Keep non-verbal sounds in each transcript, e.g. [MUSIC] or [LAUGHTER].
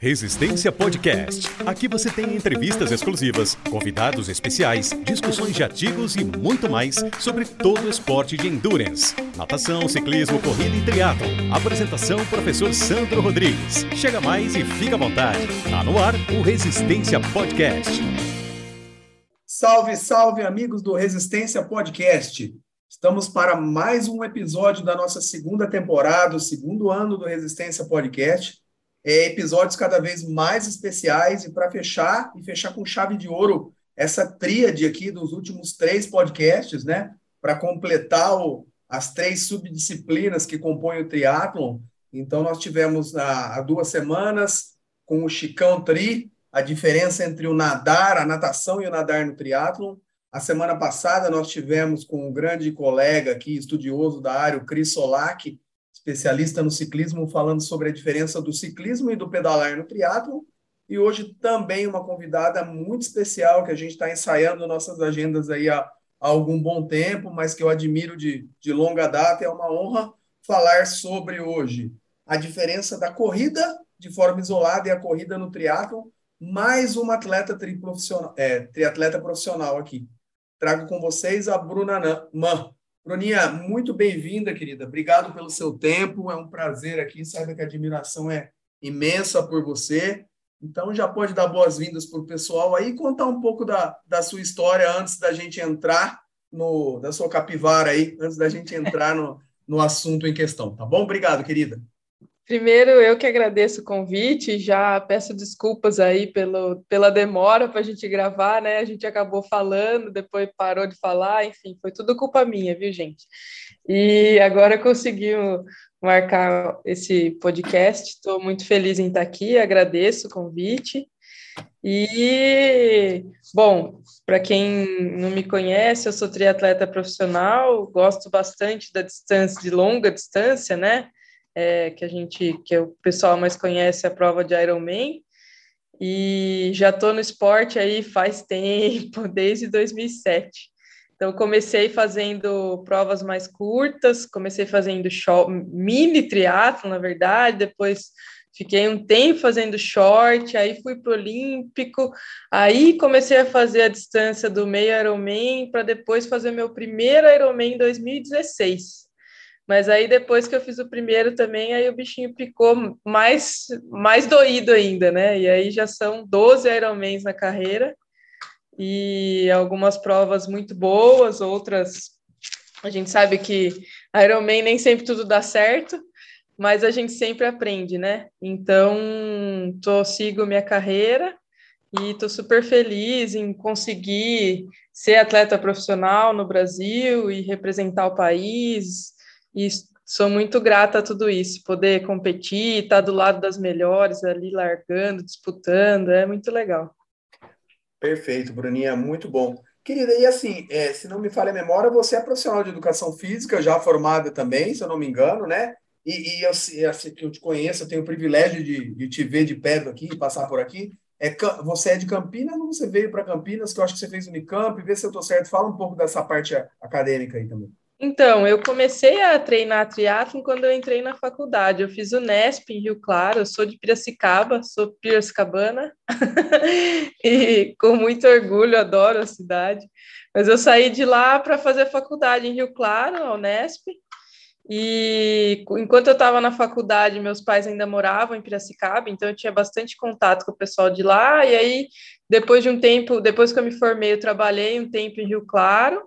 Resistência Podcast. Aqui você tem entrevistas exclusivas, convidados especiais, discussões de artigos e muito mais sobre todo o esporte de endurance. Natação, ciclismo, corrida e triatlo. Apresentação professor Sandro Rodrigues. Chega mais e fica à vontade. Tá no ar o Resistência Podcast. Salve, salve amigos do Resistência Podcast. Estamos para mais um episódio da nossa segunda temporada, o segundo ano do Resistência Podcast é, episódios cada vez mais especiais e para fechar e fechar com chave de ouro essa tríade aqui dos últimos três podcasts, né? Para completar o, as três subdisciplinas que compõem o triatlon. Então, nós tivemos há, duas semanas com o Chicão Tri, a diferença entre o nadar, a natação e o nadar no triatlon. A semana passada nós tivemos com um grande colega aqui, estudioso da área, o Cris Solak, especialista no ciclismo, falando sobre a diferença do ciclismo e do pedalar no triatlo. E hoje também uma convidada muito especial que a gente está ensaiando nossas agendas aí há, há, algum bom tempo, mas que eu admiro de, de longa data. É uma honra falar sobre hoje a diferença da corrida de forma isolada e a corrida no triatlo, mais uma atleta triprofissional, é, triatleta profissional aqui. Trago com vocês a Bruna Man. Bruninha, muito bem-vinda, querida. Obrigado pelo seu tempo. É um prazer aqui. Saiba que a admiração é imensa por você. Então, já pode dar boas-vindas para o pessoal aí e contar um pouco da, da sua história antes da gente entrar no da sua capivara aí, antes da gente entrar no, no assunto em questão, tá bom? Obrigado, querida. Primeiro, eu que agradeço o convite, já peço desculpas aí pelo, pela demora para a gente gravar, né? A gente acabou falando, depois parou de falar, enfim, foi tudo culpa minha, viu, gente? E agora conseguimos marcar esse podcast, estou muito feliz em estar aqui, agradeço o convite. E, bom, para quem não me conhece, eu sou triatleta profissional, gosto bastante da distância, de longa distância, né? É, que a gente, que o pessoal mais conhece a prova de Ironman, e já estou no esporte aí faz [LAUGHS] tempo, desde 2007. Então, comecei fazendo provas mais curtas, comecei fazendo short, mini triatlo, na verdade, depois fiquei um tempo fazendo short, aí fui para o Olímpico, aí comecei a fazer a distância do meio Ironman, para depois fazer meu primeiro Ironman em 2016. Mas aí depois que eu fiz o primeiro também, aí o bichinho picou mais, mais doído ainda, né? E aí já são 12 Ironmans na carreira e algumas provas muito boas, outras a gente sabe que Ironman nem sempre tudo dá certo, mas a gente sempre aprende, né? Então, tô, sigo minha carreira e estou super feliz em conseguir ser atleta profissional no Brasil e representar o país, e sou muito grata a tudo isso, poder competir, estar do lado das melhores ali, largando, disputando, é muito legal. Perfeito, Bruninha, muito bom. Querida, e assim, é, se não me falha a memória, você é profissional de educação física, já formada também, se eu não me engano, né? E, e eu, assim, que eu te conheço, eu tenho o privilégio de, de te ver de perto aqui, passar por aqui. É, você é de Campinas ou você veio para Campinas, que eu acho que você fez Unicamp, vê se eu estou certo. Fala um pouco dessa parte acadêmica aí também. Então, eu comecei a treinar triatlon quando eu entrei na faculdade. Eu fiz o Nesp em Rio Claro, eu sou de Piracicaba, sou piracicabana, [LAUGHS] e com muito orgulho, adoro a cidade. Mas eu saí de lá para fazer faculdade em Rio Claro, ao Nesp, e enquanto eu estava na faculdade, meus pais ainda moravam em Piracicaba, então eu tinha bastante contato com o pessoal de lá, e aí, depois de um tempo, depois que eu me formei, eu trabalhei um tempo em Rio Claro,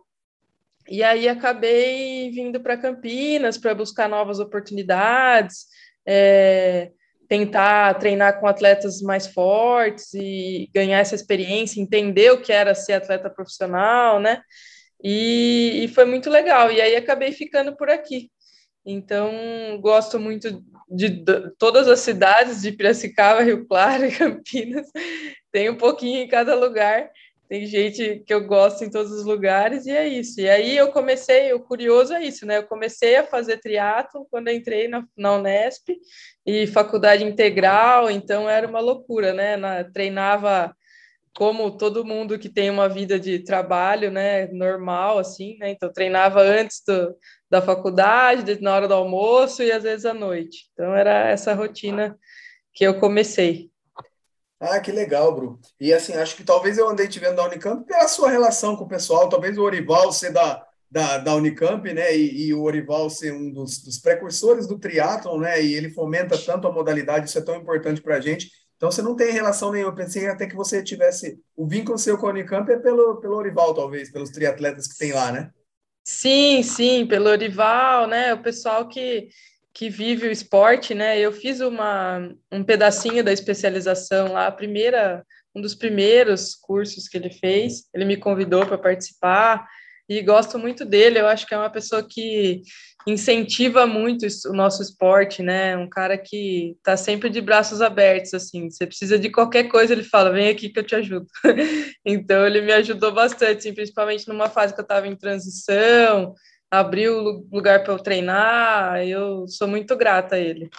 e aí acabei vindo para Campinas para buscar novas oportunidades, é, tentar treinar com atletas mais fortes e ganhar essa experiência, entender o que era ser atleta profissional, né? E, e foi muito legal. E aí acabei ficando por aqui. Então, gosto muito de, de, todas as cidades de Piracicaba, Rio Claro e [LAUGHS] Campinas. Tem um pouquinho em cada lugar tem gente que eu gosto em todos os lugares e é isso. E aí eu comecei, o curioso é isso, né? Eu comecei a fazer triatlo quando entrei na, na Unesp e faculdade integral, então era uma loucura, né? Na, treinava como todo mundo que tem uma vida de trabalho, né, normal assim, né? Então treinava antes do, da faculdade, na hora do almoço e às vezes à noite. Então era essa rotina que eu comecei. Ah, que legal, Bru. E assim, acho que talvez eu andei te vendo da Unicamp pela sua relação com o pessoal, talvez o Orival ser da, da, da Unicamp, né? E, e, o Orival ser um dos, dos precursores do triatlon, né? E ele fomenta tanto a modalidade, isso é tão importante para a gente. Então você não tem relação nenhuma. Eu pensei até que você tivesse o vínculo seu com a Unicamp é pelo, pelo Orival, talvez, pelos triatletas que tem lá, né? Sim, sim, pelo Orival, né? O pessoal que, que vive o esporte, né? Eu fiz uma, um pedacinho da especialização lá, a primeira, um dos primeiros cursos que ele fez. Ele me convidou para participar e gosto muito dele. Eu acho que é uma pessoa que incentiva muito o nosso esporte, né? Um cara que está sempre de braços abertos, assim. Você precisa de qualquer coisa, ele fala, vem aqui que eu te ajudo. [LAUGHS] então, ele me ajudou bastante, assim, principalmente numa fase que eu estava em transição, abriu lugar para eu treinar. Eu sou muito grata a ele.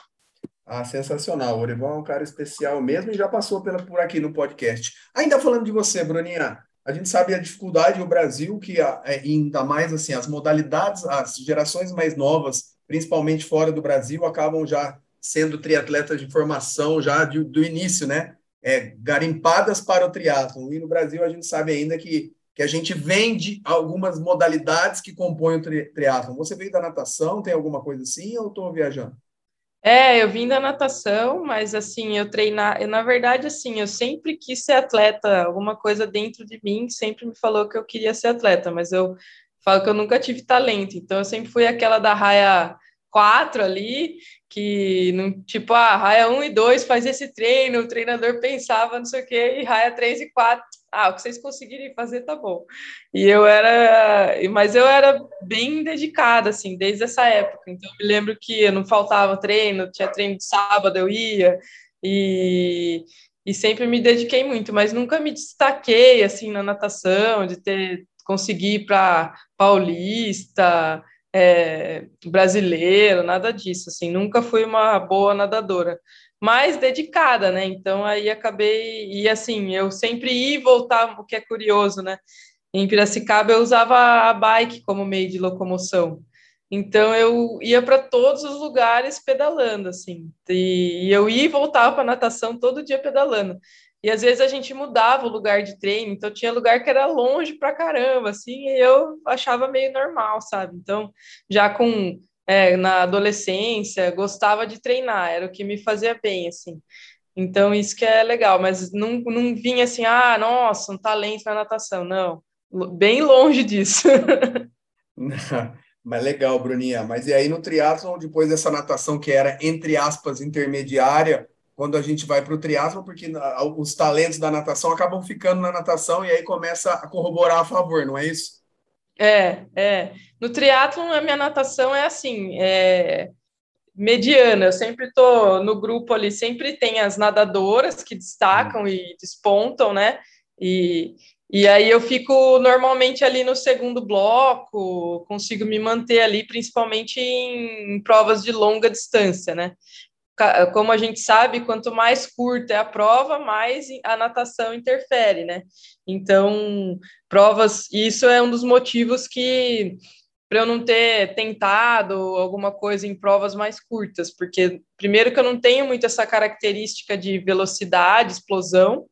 Ah, sensacional. O Orival é um cara especial mesmo e já passou pela, por aqui no podcast. Ainda falando de você, Bruninha, a gente sabe a dificuldade no Brasil, que é, ainda mais assim, as modalidades, as gerações mais novas, principalmente fora do Brasil, acabam já sendo triatletas de formação já de, do início, né? É, garimpadas para o triatlon. E no Brasil a gente sabe ainda que, que a gente vende algumas modalidades que compõem o tri, triatlon. Você veio da natação, tem alguma coisa assim ou estou viajando? É, eu vim da natação, mas assim, eu treinar, eu, na verdade, assim, eu sempre quis ser atleta, alguma coisa dentro de mim sempre me falou que eu queria ser atleta, mas eu falo que eu nunca tive talento, então eu sempre fui aquela da raia 4 ali, que não, tipo, ah, raia 1 e 2 faz esse treino, o treinador pensava, não sei o quê, e raia 3 e 4, ah, o que vocês conseguirem fazer tá bom. E eu era, mas eu era bem dedicada, assim, desde essa época. Então, eu me lembro que eu não faltava treino, tinha treino de sábado, eu ia, e, e sempre me dediquei muito, mas nunca me destaquei, assim, na natação, de ter conseguir para paulista, é, brasileiro, nada disso, assim, nunca fui uma boa nadadora, mas dedicada, né? Então aí acabei e assim, eu sempre ia e voltava, o que é curioso, né? Em Piracicaba eu usava a bike como meio de locomoção. Então eu ia para todos os lugares pedalando assim. E eu ia e voltava para natação todo dia pedalando. E às vezes a gente mudava o lugar de treino, então tinha lugar que era longe pra caramba, assim, e eu achava meio normal, sabe? Então, já com é, na adolescência, gostava de treinar, era o que me fazia bem, assim. Então, isso que é legal, mas não, não vinha assim, ah, nossa, um talento na natação, não. Bem longe disso. [LAUGHS] [LAUGHS] Mas legal, Bruninha. Mas e aí no triatlon, depois dessa natação que era, entre aspas, intermediária, quando a gente vai para o triatlo, porque os talentos da natação acabam ficando na natação e aí começa a corroborar a favor, não é isso? É, é. No triatlo a minha natação é assim, é mediana. Eu sempre estou no grupo ali, sempre tem as nadadoras que destacam e despontam, né? E, e aí eu fico normalmente ali no segundo bloco, consigo me manter ali, principalmente em, em provas de longa distância, né? Como a gente sabe, quanto mais curta é a prova, mais a natação interfere, né? Então, provas, isso é um dos motivos que para eu não ter tentado alguma coisa em provas mais curtas, porque primeiro que eu não tenho muito essa característica de velocidade, explosão,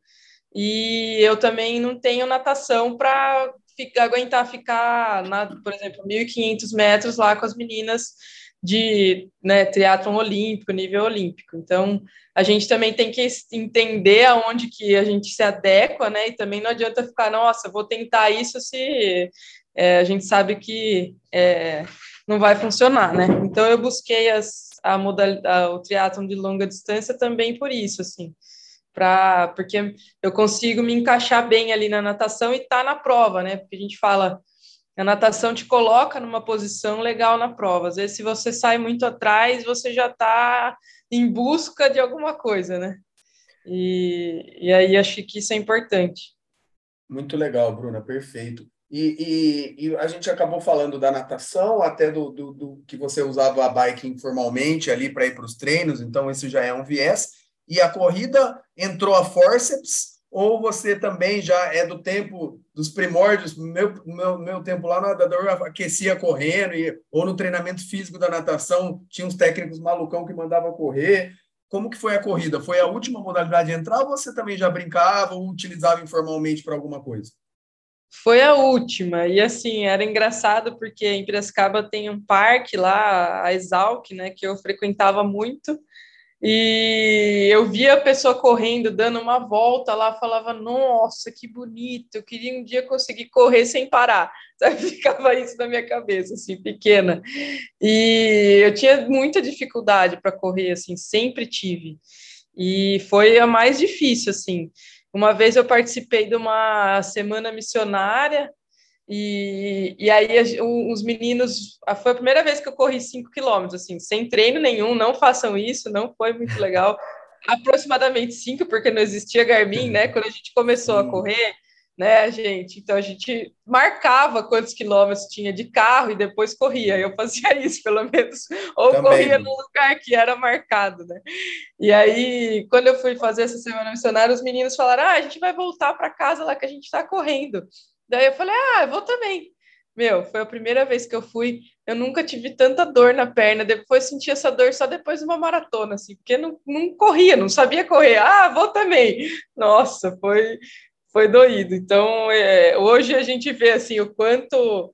e eu também não tenho natação para aguentar ficar, na, por exemplo, 1.500 metros lá com as meninas de né, triatlon olímpico, nível olímpico. Então, a gente também tem que entender aonde que a gente se adequa, né? E também não adianta ficar, nossa, vou tentar isso se é, a gente sabe que é, não vai funcionar, né? Então, eu busquei as, a modalidade, o triatlon de longa distância também por isso, assim, para porque eu consigo me encaixar bem ali na natação e tá na prova, né? Porque a gente fala a natação te coloca numa posição legal na prova. Às vezes, se você sai muito atrás, você já está em busca de alguma coisa, né? E, e aí acho que isso é importante. Muito legal, Bruna, perfeito. E, e, e, a gente acabou falando da natação, até do, do, do que você usava a bike informalmente ali para ir para os treinos, então isso já é um viés. E a corrida entrou a forceps, ou você também já é do tempo dos primórdios, meu, meu, meu tempo lá na nadador aquecia correndo, e, ou no treinamento físico da natação, tinha uns técnicos malucão que mandavam correr. como que foi a corrida? Foi a última modalidade de entrar ou você também já brincava ou utilizava informalmente para alguma coisa? Foi a última, e assim, era engraçado porque em Piracicaba tem um parque lá, a Exalc, né, que eu frequentava muito, e eu via a pessoa correndo, dando uma volta lá, falava, nossa, que bonito, eu queria um dia conseguir correr sem parar. [LAUGHS] Sabe? Ficava isso na minha cabeça, assim, pequena. E eu tinha muita dificuldade para correr, assim, sempre tive. E foi a mais difícil, assim. Uma vez eu participei de uma semana missionária, e, e aí os meninos, foi a primeira vez que eu corri 5 quilômetros, assim, sem treino nenhum, não façam isso, não foi muito legal. [LAUGHS] Aproximadamente 5, porque não existia Garmin, né? Quando a gente começou a correr, né, gente? Então a gente marcava quantos quilômetros tinha de carro e depois corria. Eu fazia [LAUGHS] isso, pelo menos, ou Também. corria no lugar que era marcado, né? E aí, quando eu fui fazer essa semana missionária, os meninos falaram: ah, a gente vai voltar para casa lá que a gente está correndo. Daí eu falei, ah, eu vou também. Meu, foi a primeira vez que eu fui. Eu nunca tive tanta dor na perna. Depois senti essa dor só depois de uma maratona, assim, porque não, não corria, não sabia correr. Ah, vou também. Nossa, foi, foi doído. Então, é, hoje a gente vê assim o quanto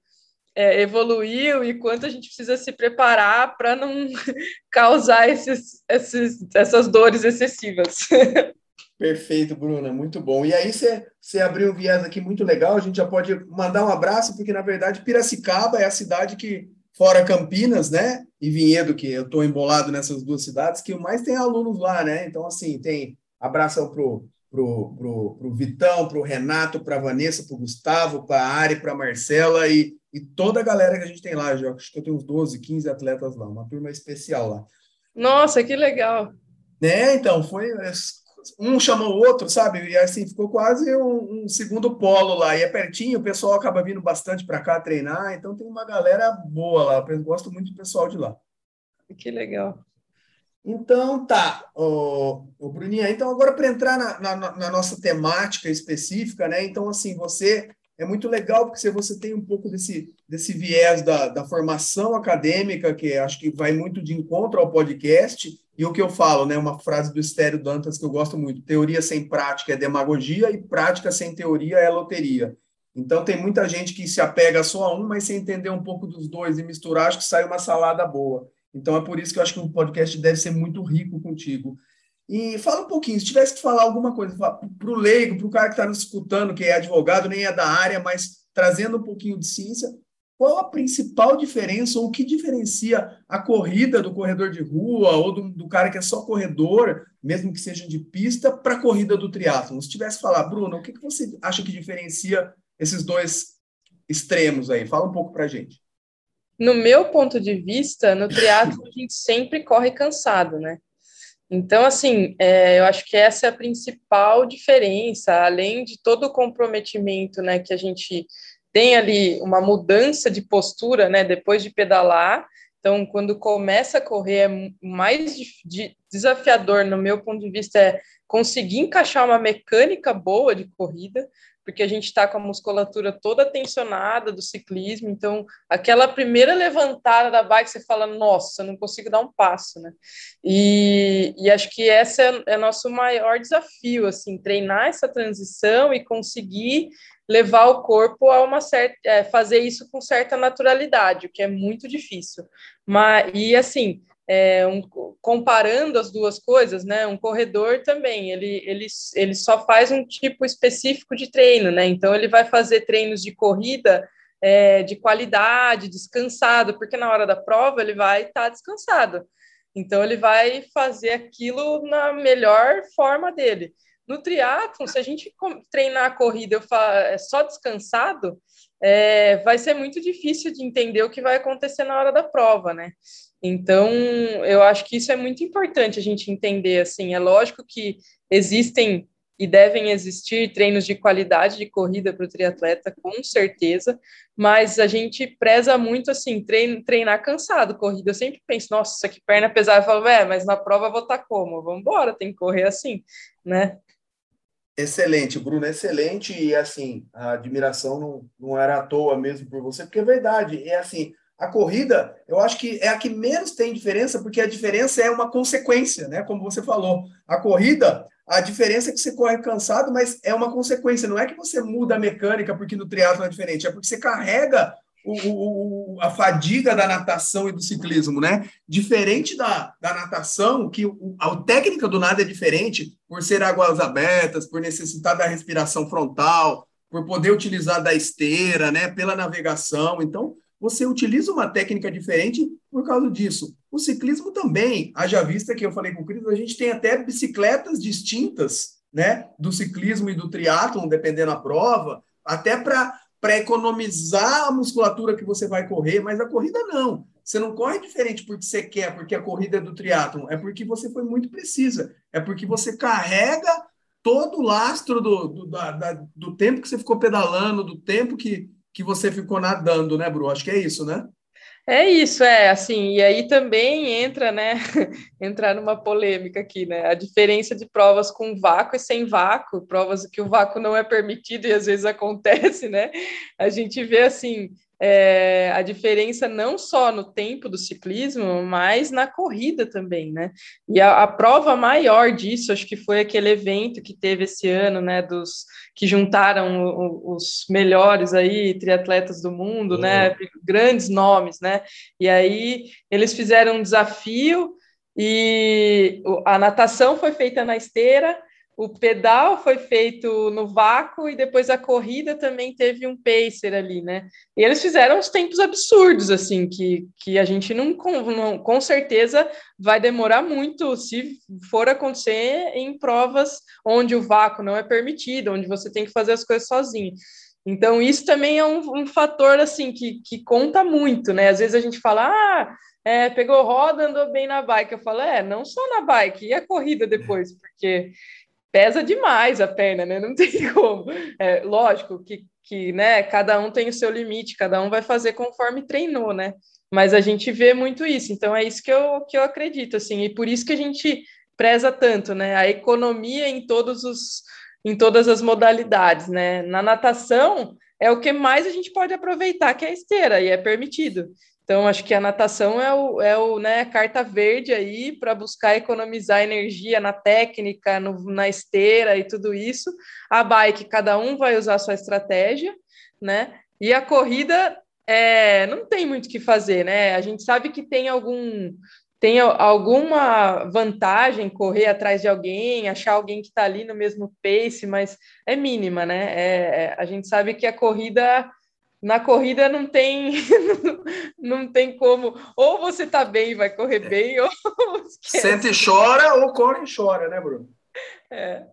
é, evoluiu e quanto a gente precisa se preparar para não [LAUGHS] causar esses, esses, essas dores excessivas. [LAUGHS] Perfeito, Bruna, muito bom. E aí você abriu um viés aqui muito legal, a gente já pode mandar um abraço, porque na verdade Piracicaba é a cidade que, fora Campinas, né, e Vinhedo, que eu estou embolado nessas duas cidades, que mais tem alunos lá, né? Então, assim, tem abraço pro, pro, pro, pro Vitão, pro Renato, para Vanessa, pro Gustavo, para a Ari, para Marcela e, e toda a galera que a gente tem lá. Eu acho que eu tenho uns 12, 15 atletas lá, uma turma especial lá. Nossa, que legal! Né, então, foi um chamou o outro, sabe? E assim, ficou quase um, um, segundo polo lá. E é pertinho, o pessoal acaba vindo bastante para cá treinar, então tem uma galera boa lá. Eu gosto muito do pessoal de lá. Que legal. Então, tá, o, o Bruninha. Então, agora para entrar na, na, na, nossa temática específica, né? Então, assim, você é muito legal porque você tem um pouco desse, desse viés da, da formação acadêmica, que acho que vai muito de encontro ao podcast, e o que eu falo, né, uma frase do Estéreo Dantas que eu gosto muito: teoria sem prática é demagogia e prática sem teoria é loteria. Então, tem muita gente que se apega só a um, mas sem entender um pouco dos dois e misturar, acho que sai uma salada boa. Então, é por isso que eu acho que o podcast deve ser muito rico contigo. E fala um pouquinho, se tivesse que falar alguma coisa para o leigo, para o cara que está nos escutando, que é advogado, nem é da área, mas trazendo um pouquinho de ciência, qual a principal diferença ou o que diferencia a corrida do corredor de rua ou do, do cara que é só corredor, mesmo que seja de pista, para a corrida do triatlo? Se tivesse falar, Bruno, o que, que você acha que diferencia esses dois extremos aí? Fala um pouco para a gente. No meu ponto de vista, no triatlo a gente sempre corre cansado, né? Então, assim, é, eu acho que essa é a principal diferença, além de todo o comprometimento, né, que a gente tem ali uma mudança de postura, né, depois de pedalar. Então, quando começa a correr, é mais desafiador, no meu ponto de vista, é conseguir encaixar uma mecânica boa de corrida, porque a gente está com a musculatura toda tensionada do ciclismo, então aquela primeira levantada da bike você fala, nossa, não consigo dar um passo, né? E, e acho que esse é, é nosso maior desafio, assim, treinar essa transição e conseguir levar o corpo a uma certa, é, fazer isso com certa naturalidade, o que é muito difícil. Mas e assim, é, um, comparando as duas coisas, né? Um corredor também, ele, ele, ele só faz um tipo específico de treino, né? Então ele vai fazer treinos de corrida é, de qualidade, descansado, porque na hora da prova ele vai estar tá descansado. Então ele vai fazer aquilo na melhor forma dele. No triatlo, se a gente treinar a corrida eu falo, é só descansado, é, vai ser muito difícil de entender o que vai acontecer na hora da prova, né? Então, eu acho que isso é muito importante a gente entender, assim, é lógico que existem e devem existir treinos de qualidade de corrida para o triatleta, com certeza, mas a gente preza muito, assim, treino, treinar cansado, corrida, eu sempre penso, nossa, que perna pesada, eu falo, é, mas na prova eu vou estar tá como? Vamos embora, tem que correr assim, né? Excelente, Bruno, excelente, e assim, a admiração não, não era à toa mesmo por você, porque é verdade, é assim, A corrida, eu acho que é a que menos tem diferença, porque a diferença é uma consequência, né? Como você falou. A corrida, a diferença é que você corre cansado, mas é uma consequência. Não é que você muda a mecânica porque no triatlo é diferente, é porque você carrega o, a fadiga da natação e do ciclismo, né? Diferente da, da natação, que o, a técnica do nada é diferente, por ser águas abertas, por necessitar da respiração frontal, por poder utilizar da esteira, né? Pela navegação. Então, você utiliza uma técnica diferente por causa disso. O ciclismo também, haja vista que eu falei com o Cris, a gente tem até bicicletas distintas, né? Do ciclismo e do triatlon, dependendo da prova, até para para economizar a musculatura que você vai correr, mas a corrida não. Você não corre diferente porque você quer, porque a corrida é do triatlon, é porque você foi muito precisa, é porque você carrega todo o lastro do, do, da, da, do tempo que você ficou pedalando, do tempo que, que você ficou nadando, né, Bru? Acho que é isso, né? É isso, é assim, e aí também entra, né, [LAUGHS] entrar numa polêmica aqui, né, a diferença de provas com vácuo e sem vácuo, provas que o vácuo não é permitido e às vezes acontece, né, a gente vê assim, é, a diferença não só no tempo do ciclismo, mas na corrida também, né? E a, a, prova maior disso, acho que foi aquele evento que teve esse ano, né? Dos que juntaram o, os melhores aí triatletas do mundo, uhum. né? Grandes nomes, né? E aí eles fizeram um desafio e a natação foi feita na esteira o pedal foi feito no vácuo e depois a corrida também teve um pacer ali, né? E eles fizeram uns tempos absurdos, assim, que, que a gente não, não com certeza vai demorar muito se for acontecer em provas onde o vácuo não é permitido, onde você tem que fazer as coisas sozinho. Então, isso também é um, um fator, assim, que, que conta muito, né? Às vezes a gente fala, ah, é, pegou roda, andou bem na bike. Eu falo, é, não só na bike, e a corrida depois, porque pesa demais a perna, né? Não tem [LAUGHS] como. É, lógico que, que né, cada um tem o seu limite, cada um vai fazer conforme treinou, né? Mas a gente vê muito isso, então é isso que eu, que eu acredito, assim, e por isso que a gente preza tanto, né? A economia em todos os em todas as modalidades, né? Na natação é o que mais a gente pode aproveitar, que é a esteira, e é permitido. Então, acho que a natação é o, é o né, carta verde aí para buscar economizar energia na técnica, no, na esteira e tudo isso. A bike, cada um vai usar a sua estratégia, né? E a corrida é, não tem muito o que fazer, né? A gente sabe que tem algum tem alguma vantagem correr atrás de alguém, achar alguém que está ali no mesmo pace, mas é mínima, né? É, é, a gente sabe que a corrida na corrida não tem [LAUGHS] não tem como. Ou você tá bem e vai correr bem [LAUGHS] ou sente e chora ou corre e chora né Bruno? É.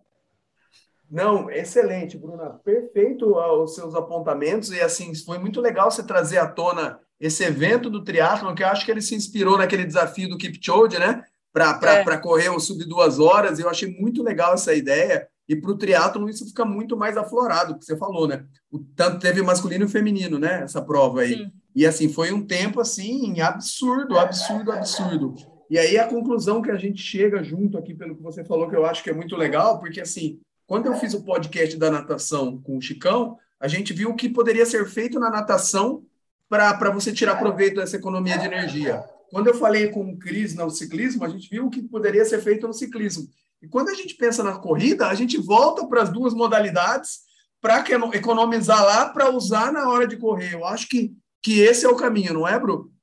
não excelente Bruna. Perfeito os seus apontamentos. E assim foi muito legal você trazer à tona esse evento do triatlo que eu acho que ele se inspirou naquele desafio do Kipchoge né? Para é. correr o sub duas horas. Eu achei muito legal essa ideia e para o triatlo isso fica muito mais aflorado, que você falou, né? O, tanto teve masculino e feminino, né? Essa prova aí. Sim. E assim, foi um tempo assim absurdo, absurdo, absurdo. E aí a conclusão que a gente chega junto aqui, pelo que você falou, que eu acho que é muito legal, porque assim, quando eu fiz o podcast da natação com o Chicão, a gente viu o que poderia ser feito na natação para você tirar proveito dessa economia de energia. Quando eu falei com o Cris no ciclismo, a gente viu o que poderia ser feito no ciclismo. E quando a gente pensa na corrida, a gente volta para as duas modalidades para economizar lá para usar na hora de correr. Eu acho que, que esse é o caminho, não é, Bru?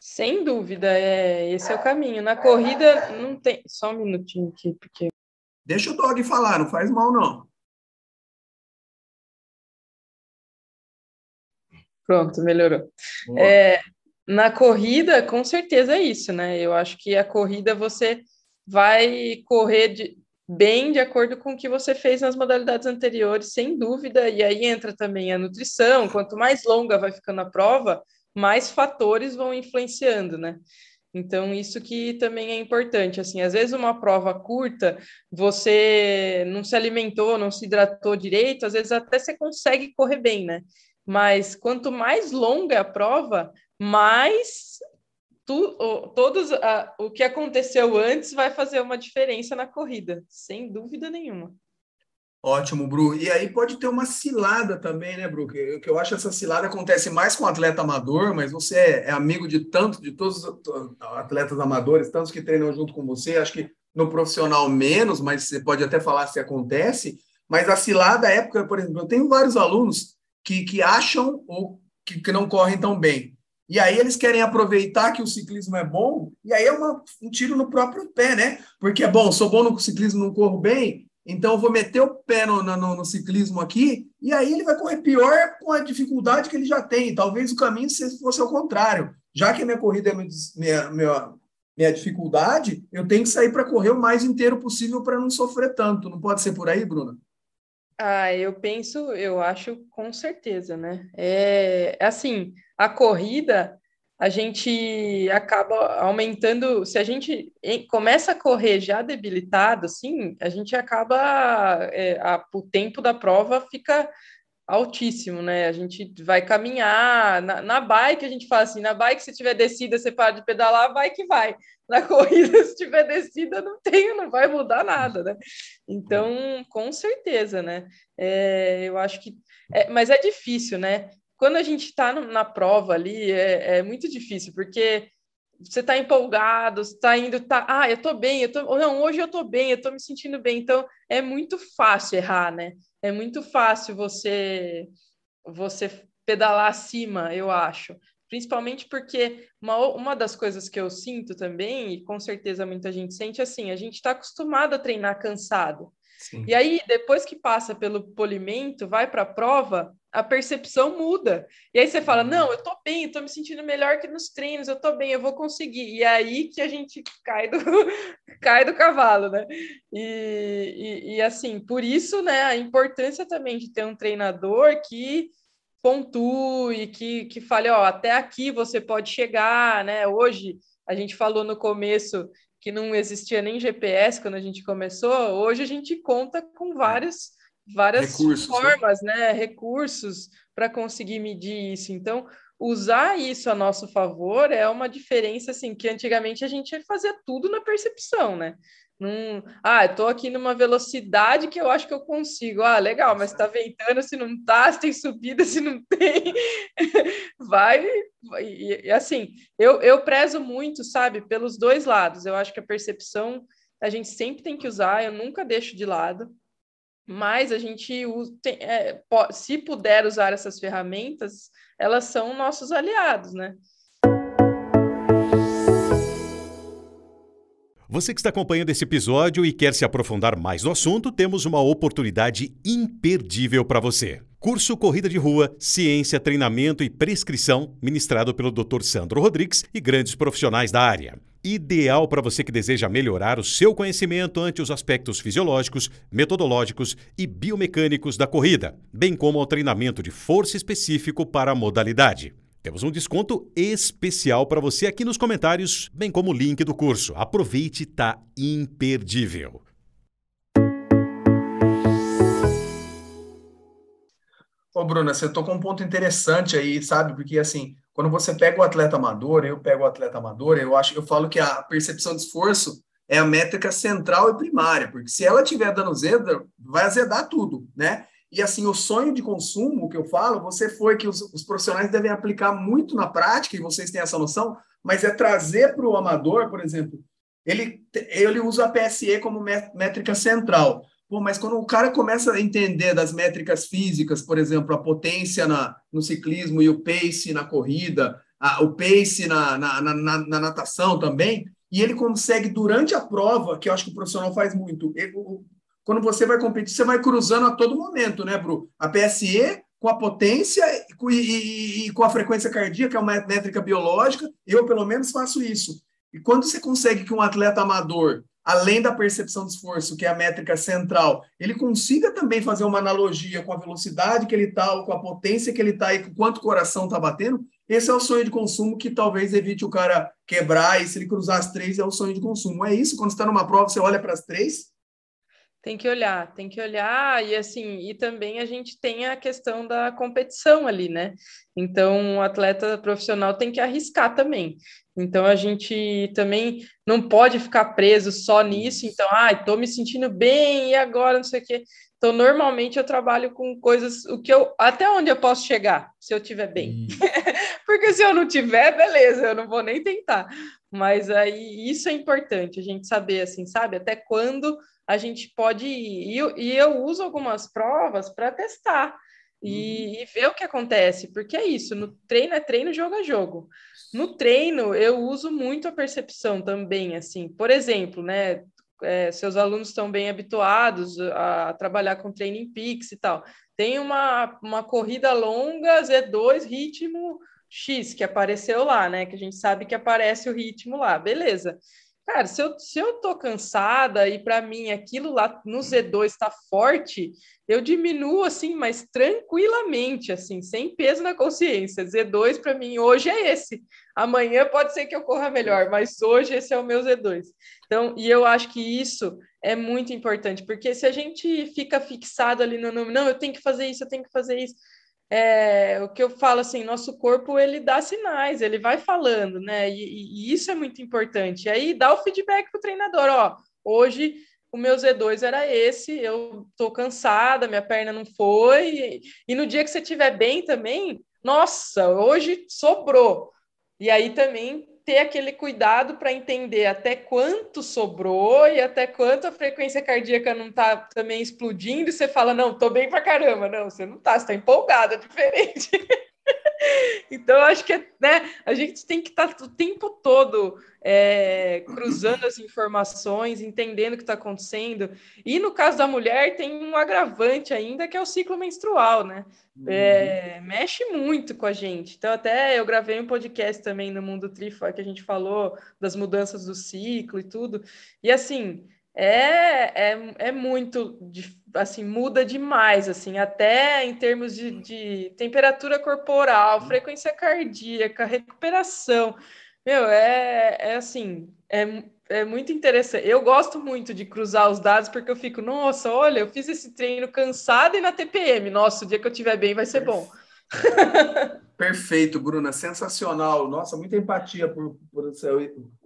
Sem dúvida, é, esse é o caminho. Na corrida não tem. Só um minutinho aqui, porque. Deixa o dog falar, não faz mal, não. Pronto, melhorou. É, na corrida, com certeza é isso, né? Eu acho que a corrida você vai correr de, bem de acordo com o que você fez nas modalidades anteriores, sem dúvida. E aí entra também a nutrição. Quanto mais longa vai ficando a prova, mais fatores vão influenciando, né? Então, isso que também é importante. Assim, às vezes uma prova curta, você não se alimentou, não se hidratou direito, às vezes até você consegue correr bem, né? Mas quanto mais longa a prova, mais tu, todos a, o que aconteceu antes vai fazer uma diferença na corrida, sem dúvida nenhuma. Ótimo, Bru. E aí pode ter uma cilada também, né, Bru? Que, que eu acho essa cilada acontece mais com atleta amador, mas você é, é amigo de tantos, de todos os atletas amadores, tantos que treinam junto com você. Acho que no profissional menos, mas você pode até falar se acontece. Mas a cilada época, por exemplo, eu tenho vários alunos que, que acham ou que, que não correm tão bem. E aí eles querem aproveitar que o ciclismo é bom, e aí é uma, um tiro no próprio pé, né? Porque, bom, sou bom no ciclismo, não corro bem, então, vou meter o pé no, no, no, ciclismo aqui, e aí ele vai correr pior com a dificuldade que ele já tem. Talvez o caminho fosse ao contrário. Já que a minha corrida é minha, minha, minha dificuldade, eu tenho que sair para correr o mais inteiro possível para não sofrer tanto. Não pode ser por aí, Bruna? Ah, eu penso, eu acho com certeza, né? É assim, a corrida a gente acaba aumentando. Se a gente começa a correr já debilitado, assim, a gente acaba. É, a, o tempo da prova fica altíssimo, né? A gente vai caminhar. Na, na bike, a gente fala assim: na bike, se tiver descida, você para de pedalar, vai que vai. Na [LAUGHS] corrida, se tiver descida, não tem, não vai mudar nada, né? Então, com certeza, né? É, eu acho que. É, mas é difícil, né? Quando a gente está na prova ali, é, é, muito difícil, porque você está empolgado, está indo, tá, ah, eu estou bem, eu tô, não, hoje eu estou bem, eu estou me sentindo bem. Então, é muito fácil errar, né? É muito fácil você você pedalar acima, eu acho. Principalmente porque uma, uma das coisas que eu sinto também, e com certeza muita gente sente, assim, a gente está acostumado a treinar cansado. Sim. E aí, depois que passa pelo polimento, vai para a prova, a percepção muda. E aí você fala: não, eu tô bem, eu tô me sentindo melhor que nos treinos, eu tô bem, eu vou conseguir. E é aí que a gente cai do, [LAUGHS] cai do cavalo, né? E, e, e, assim, por isso, né, a importância também de ter um treinador que pontue, que, que fale, ó, até aqui você pode chegar, né? Hoje a gente falou no começo que não existia nem GPS quando a gente começou, hoje a gente conta com vários, várias Recursos, né? formas, né? né? Recursos para conseguir medir isso. Então, usar isso a nosso favor é uma diferença assim que antigamente a gente fazia tudo na percepção, né? Num, ah, tô aqui numa velocidade que eu acho que eu consigo. Ah, legal, mas tá ventando se não tá, se tem subida, se não tem. [LAUGHS] vai, vai. E, e, assim, eu, eu prezo muito, sabe, pelos dois lados. Eu acho que a percepção a gente sempre tem que usar, eu nunca deixo de lado. Mas a gente usa, tem, é, se puder usar essas ferramentas, elas são nossos aliados, né? Você que está acompanhando esse episódio e quer se aprofundar mais no assunto, temos uma oportunidade imperdível para você. Curso Corrida de Rua, Ciência, Treinamento e Prescrição, ministrado pelo Dr. Sandro Rodrigues e grandes profissionais da área. Ideal para você que deseja melhorar o seu conhecimento ante os aspectos fisiológicos, metodológicos e biomecânicos da corrida, bem como ao treinamento de força específico para a modalidade. Temos um desconto especial para você aqui nos comentários, bem como o link do curso. Aproveite, tá imperdível. Ô, Bruna, você tocou um ponto interessante aí, sabe? Porque assim, quando você pega o atleta amador, eu pego o atleta amador, eu acho, eu falo que a percepção de esforço é a métrica central e primária, porque se ela tiver dando zebra, vai azedar tudo, né? E assim, o sonho de consumo que eu falo, você foi que os, os profissionais devem aplicar muito na prática, e vocês têm essa noção, mas é trazer para o amador, por exemplo, ele, ele usa a PSE como métrica central. Pô, mas quando o cara começa a entender das métricas físicas, por exemplo, a potência na, no ciclismo e o pace na corrida, a, o pace na, na, na, na, natação também, e ele consegue, durante a prova, que eu acho que o profissional faz muito, ele, quando você vai competir, você vai cruzando a todo momento, né, Bru? A PSE com a potência e, e, e, com a frequência cardíaca, é uma métrica biológica, eu pelo menos faço isso. E quando você consegue que um atleta amador, além da percepção de esforço, que é a métrica central, ele consiga também fazer uma analogia com a velocidade que ele está, com a potência que ele está e com quanto o coração está batendo, esse é o sonho de consumo que talvez evite o cara quebrar, e se ele cruzar as três, é o sonho de consumo. É isso, quando está numa prova, você olha para as três, Tem que olhar, tem que olhar, e assim, e também a gente tem a questão da competição ali, né? Então, o atleta profissional tem que arriscar também. Então, a gente também não pode ficar preso só nisso. Então, ai, ah, tô me sentindo bem, e agora não sei o quê. Então, normalmente eu trabalho com coisas, o que eu, até onde eu posso chegar, se eu estiver bem. [LAUGHS] Porque se eu não tiver, beleza, eu não vou nem tentar. Mas aí isso é importante, a gente saber, assim, sabe, até quando a gente pode ir. E eu, e eu uso algumas provas para testar e, uhum. e, ver o que acontece, porque é isso, no treino é treino, jogo é jogo. No treino, eu uso muito a percepção também, assim, por exemplo, né? É, seus alunos estão bem habituados a, a trabalhar com training peaks e tal. Tem uma, uma corrida longa, Z2, ritmo X, que apareceu lá, né? Que a gente sabe que aparece o ritmo lá, beleza. Cara, se eu, se eu tô cansada e para mim aquilo lá no Z2 está forte, eu diminuo assim, mas tranquilamente, assim, sem peso na consciência. Z2 para mim hoje é esse. Amanhã pode ser que eu corra melhor, mas hoje esse é o meu Z2. Então, e eu acho que isso é muito importante, porque se a gente fica fixado ali no nome, não, eu tenho que fazer isso, eu tenho que fazer isso é, o que eu falo assim, nosso corpo ele dá sinais, ele vai falando, né? E, e isso é muito importante. E aí dá o feedback para o treinador, ó, hoje o meu Z2 era esse, eu tô cansada, minha perna não foi, e, no dia que você estiver bem também, nossa, hoje sobrou. E aí também ter aquele cuidado para entender até quanto sobrou e até quanto a frequência cardíaca não está também explodindo, e você fala, não, tô bem para caramba. Não, você não está, você está empolgada, é diferente. [LAUGHS] [LAUGHS] então, acho que né, a gente tem que estar tá o tempo todo é, cruzando as informações, entendendo o que está acontecendo. E no caso da mulher, tem um agravante ainda, que é o ciclo menstrual, né? É, uhum. mexe muito com a gente. Então, até eu gravei um podcast também no Mundo Trifa, que a gente falou das mudanças do ciclo e tudo. E assim, é, é, é muito, assim, muda demais, assim, até em termos de, de temperatura corporal, frequência cardíaca, recuperação. Meu, é, é assim, é, é muito interessante. Eu gosto muito de cruzar os dados porque eu fico, nossa, olha, eu fiz esse treino cansado e na TPM. Nossa, o dia que eu estiver bem vai ser bom. Perfeito, Bruna, sensacional. Nossa, muita empatia por, por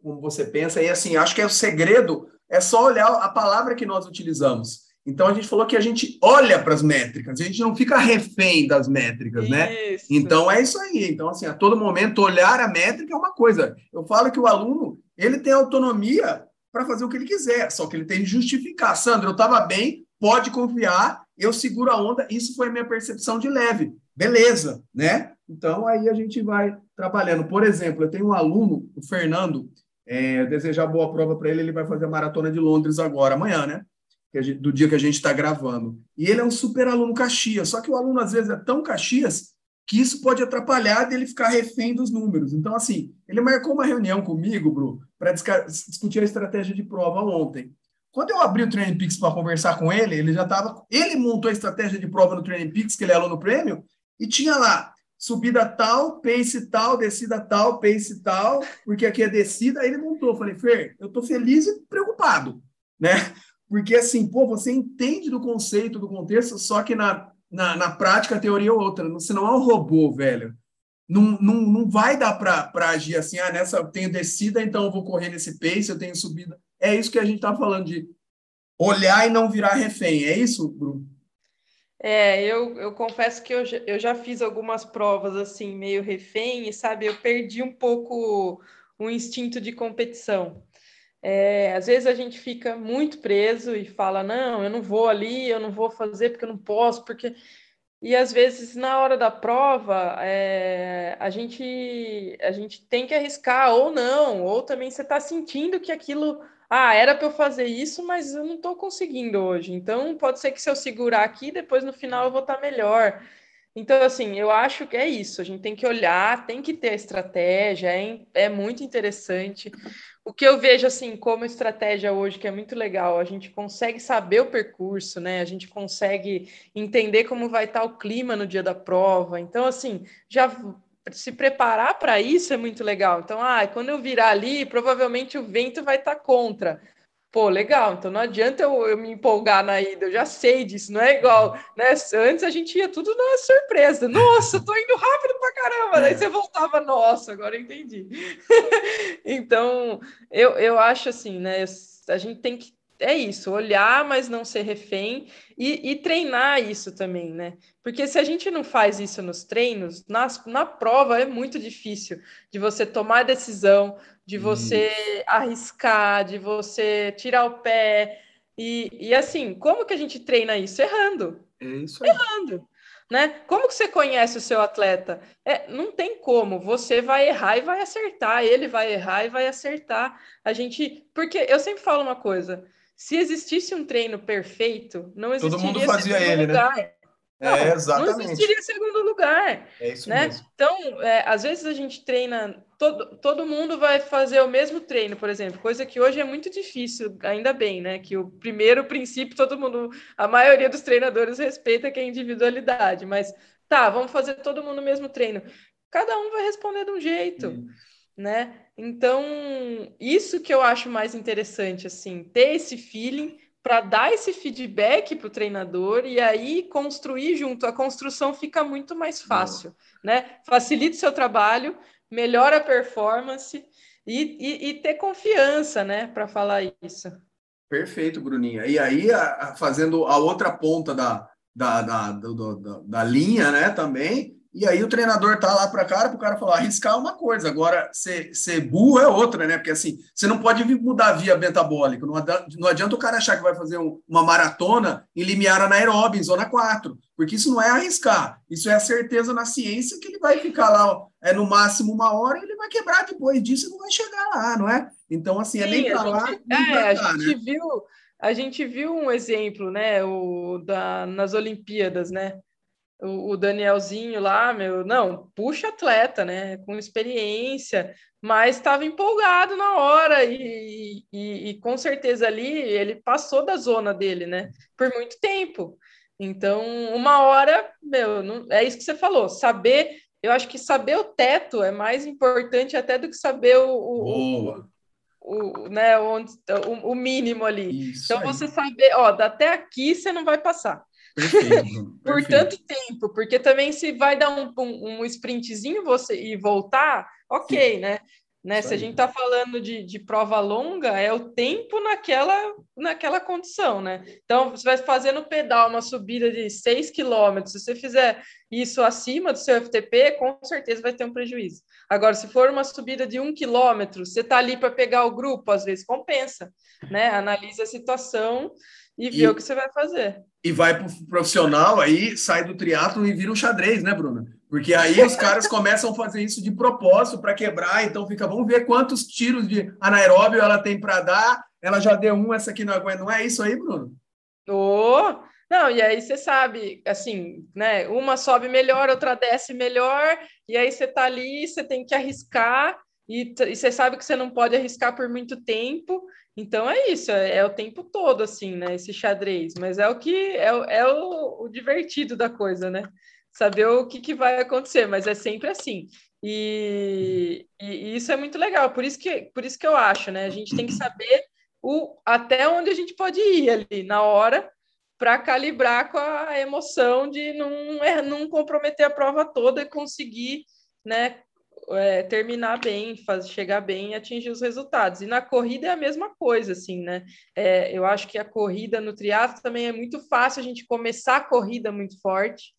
como você pensa. E assim, acho que é o segredo é só olhar a palavra que nós utilizamos. Então a gente falou que a gente olha para as métricas, a gente não fica refém das métricas, né? isso. né? Então é isso aí. Então assim, a todo momento olhar a métrica é uma coisa. Eu falo que o aluno, ele tem autonomia para fazer o que ele quiser, só que ele tem que justificar. Sandro, eu estava bem, pode confiar, eu seguro a onda. Isso foi a minha percepção de leve. Beleza, né? Então aí a gente vai trabalhando. Por exemplo, eu tenho um aluno, o Fernando, é, desejar boa prova para ele, ele vai fazer a maratona de Londres agora, amanhã, né? Do dia que a gente está gravando. E ele é um super aluno Caxias, só que o aluno às vezes é tão Caxias que isso pode atrapalhar dele ficar refém dos números. Então, assim, ele marcou uma reunião comigo, Bru, para discutir a estratégia de prova ontem. Quando eu abri o Training Peaks para conversar com ele, ele já estava. Ele montou a estratégia de prova no Training Peaks, que ele é aluno prêmio, e tinha lá subida tal, pace tal, descida tal, pace tal, porque aqui é descida. Aí ele montou. Falei, Fer, eu estou feliz e preocupado, né? Porque assim, pô, você entende do conceito, do contexto, só que na, na, na prática a teoria é outra. Você não é um robô, velho. Não, não, não vai dar para agir assim, ah, nessa eu tenho descida, então eu vou correr nesse pace, eu tenho subida. É isso que a gente está falando de olhar e não virar refém. É isso, Bruno? É, eu, eu confesso que eu, eu já fiz algumas provas assim, meio refém, e sabe, eu perdi um pouco o instinto de competição. É, às vezes a gente fica muito preso e fala, não, eu não vou ali, eu não vou fazer porque eu não posso, porque. E às vezes, na hora da prova, é, a, gente, a gente tem que arriscar, ou não, ou também você está sentindo que aquilo ah, era para eu fazer isso, mas eu não estou conseguindo hoje. Então, pode ser que se eu segurar aqui, depois no final eu vou estar tá melhor. Então, assim, eu acho que é isso. A gente tem que olhar, tem que ter estratégia, é, é muito interessante. O que eu vejo, assim, como estratégia hoje, que é muito legal, a gente consegue saber o percurso, né? A gente consegue entender como vai estar o clima no dia da prova. Então, assim, já se preparar para isso é muito legal. Então, ah, quando eu virar ali, provavelmente o vento vai estar tá contra. pô, legal, então não adianta eu, eu, me empolgar na ida, eu já sei disso, não é igual, né? Antes a gente ia tudo na surpresa. Nossa, tô indo rápido pra caramba, daí você voltava, nossa, agora eu entendi. [LAUGHS] então, eu, eu acho assim, né? A gente tem que é isso, olhar, mas não ser refém e, e, treinar isso também, né? Porque se a gente não faz isso nos treinos, nas, na prova é muito difícil de você tomar decisão, de você isso. arriscar, de você tirar o pé. E, e assim, como que a gente treina isso? Errando. É isso aí. Errando. Né? Como que você conhece o seu atleta? É, não tem como. Você vai errar e vai acertar. Ele vai errar e vai acertar. A gente, porque eu sempre falo uma coisa: se existisse um treino perfeito, não existiria Todo mundo fazia ele, né? lugar. né? Não, é, exatamente. Não existiria segundo lugar. É isso né? mesmo. Então, é, às vezes a gente treina, todo, todo mundo vai fazer o mesmo treino, por exemplo, coisa que hoje é muito difícil, ainda bem, né? Que o primeiro princípio, todo mundo, a maioria dos treinadores respeita que é a individualidade, mas tá, vamos fazer todo mundo o mesmo treino. Cada um vai responder de um jeito. Hum né? Então, isso que eu acho mais interessante, assim, ter esse feeling para dar esse feedback para o treinador e aí construir junto. A construção fica muito mais fácil, né? Facilita o seu trabalho, melhora a performance e, e, e ter confiança, né, para falar isso. Perfeito, Bruninha. E aí, a, a, fazendo a outra ponta da, da, da, do, da, da linha, né, também, e aí o treinador tá lá para cara, para o cara falar, arriscar é uma coisa, agora ser, ser burro é outra, né? Porque assim, você não pode mudar a via metabólica. Não adianta, não adianta o cara achar que vai fazer um, uma maratona em limiar anaeróbio, em zona 4, porque isso não é arriscar, isso é a certeza na ciência que ele vai ficar lá é no máximo uma hora e ele vai quebrar depois disso e não vai chegar lá, não é? Então, assim, é Sim, é nem para lá, nem é, cá, a gente né? viu a gente viu um exemplo, né, o da, nas Olimpíadas, né? O, o Danielzinho lá, meu, não, puxa atleta, né, com experiência, mas estava empolgado na hora e, e, e, com certeza ali ele passou da zona dele, né, por muito tempo. Então, uma hora, meu, não, é isso que você falou, saber, eu acho que saber o teto é mais importante até do que saber o, o, o, né, onde, o, o mínimo ali. Isso então, aí. você saber, ó, até aqui você não vai passar. Perfeito, [LAUGHS] por tanto tempo, porque também se vai dar um, um, um sprintzinho você e voltar, ok, Sim. né? Né? Se a gente está falando de, de prova longa, é o tempo naquela, naquela condição, né? Então, você vai fazer no pedal uma subida de 6 quilômetros, se você fizer isso acima do seu FTP, com certeza vai ter um prejuízo. Agora, se for uma subida de 1 quilômetro, você está ali para pegar o grupo, às vezes compensa, né? Analisa a situação e, e vê o que você vai fazer. E vai para o profissional, aí sai do triatlo e vira um xadrez, né, Bruna? Porque aí os caras começam a fazer isso de propósito para quebrar, então fica, vamos ver quantos tiros de anaeróbio ela tem para dar. Ela já deu um, essa aqui não aguenta. Não é isso aí, Bruno? Oh, não, e aí você sabe, assim, né? Uma sobe melhor, outra desce melhor, e aí você tá ali, você tem que arriscar, e, e você sabe que você não pode arriscar por muito tempo, então é isso, é, é, o tempo todo, assim, né? Esse xadrez, mas é o que é, é o, o, divertido da coisa, né? Saber o que, que vai acontecer, mas é sempre assim. E, e, e, isso é muito legal, por isso que, por isso que eu acho, né? A gente tem que saber o, até onde a gente pode ir ali na hora para calibrar com a emoção de não, não comprometer a prova toda e conseguir né, é, terminar bem, chegar bem e atingir os resultados. E na corrida é a mesma coisa, assim, né? É, eu acho que a corrida no triatlo também é muito fácil a gente começar a corrida muito forte,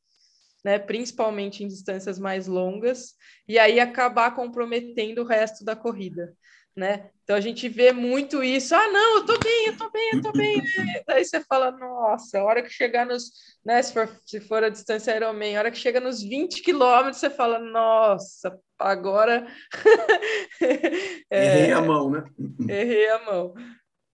né? Principalmente em distâncias mais longas, e aí acabar comprometendo o resto da corrida né? Então a gente vê muito isso. Ah, não, eu tô bem, eu tô bem, eu tô bem. [LAUGHS] Aí você fala, nossa, a hora que chegar nos, né? Se for, se for a distância Ironman, a hora que chega nos 20 quilômetros, você fala, nossa, agora. [LAUGHS] é, errei a mão, né? Errei a mão.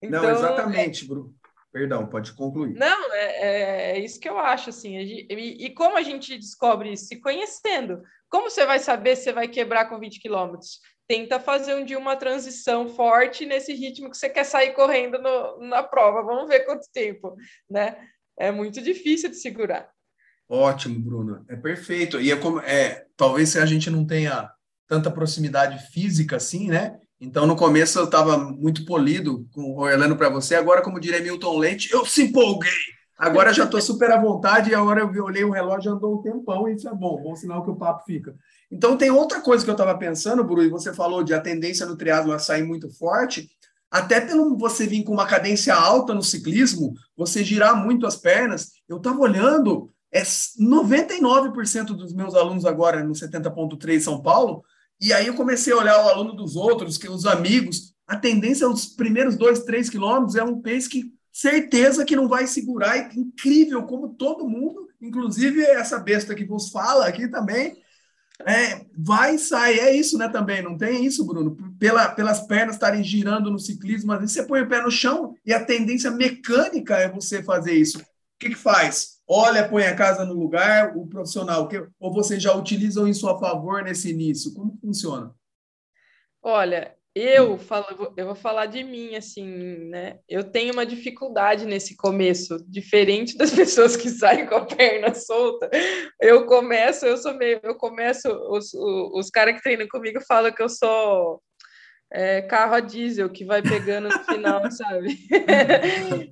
Então, não, exatamente, Bruno. Perdão, pode concluir. Não, é, é, é isso que eu acho, assim. E, e, como a gente descobre isso? Se conhecendo. Como você vai saber se você vai quebrar com 20 quilômetros? Tenta fazer um dia uma transição forte nesse ritmo que você quer sair correndo no, na prova. Vamos ver quanto tempo, né? É muito difícil de segurar. Ótimo, Bruno. É perfeito. E é como é, talvez se a gente não tenha tanta proximidade física assim, né? Então, no começo eu estava muito polido, com, olhando para você. Agora, como diria Milton Leite, eu se empolguei. Agora já estou super à vontade e agora eu olhei o relógio andou um tempão e isso é bom, bom sinal que o papo fica. Então, tem outra coisa que eu estava pensando, Bru, e você falou de a tendência no triatlo a sair muito forte, até pelo você vir com uma cadência alta no ciclismo, você girar muito as pernas. Eu estava olhando, é 99% dos meus alunos agora no 70.3 São Paulo e aí eu comecei a olhar o aluno dos outros, que os amigos, a tendência os primeiros dois, três quilômetros é um pace que certeza que não vai segurar. E incrível como todo mundo, inclusive essa besta que vos fala aqui também, é, vai sair. É isso, né? Também não tem isso, Bruno. Pela, pelas pernas estarem girando no ciclismo, às vezes você põe o pé no chão e a tendência mecânica é você fazer isso. O que, que faz? olha, põe a casa no lugar, o profissional, que, ou vocês já utilizam isso a favor nesse início? Como funciona? Olha, eu falo, eu vou falar de mim assim, né? Eu tenho uma dificuldade nesse começo, diferente das [LAUGHS] pessoas que saem com a perna solta. Eu começo, eu sou meio, eu começo, os, os, os caras que treinam comigo falam que eu sou é, carro a diesel que vai pegando no final, [LAUGHS] sabe?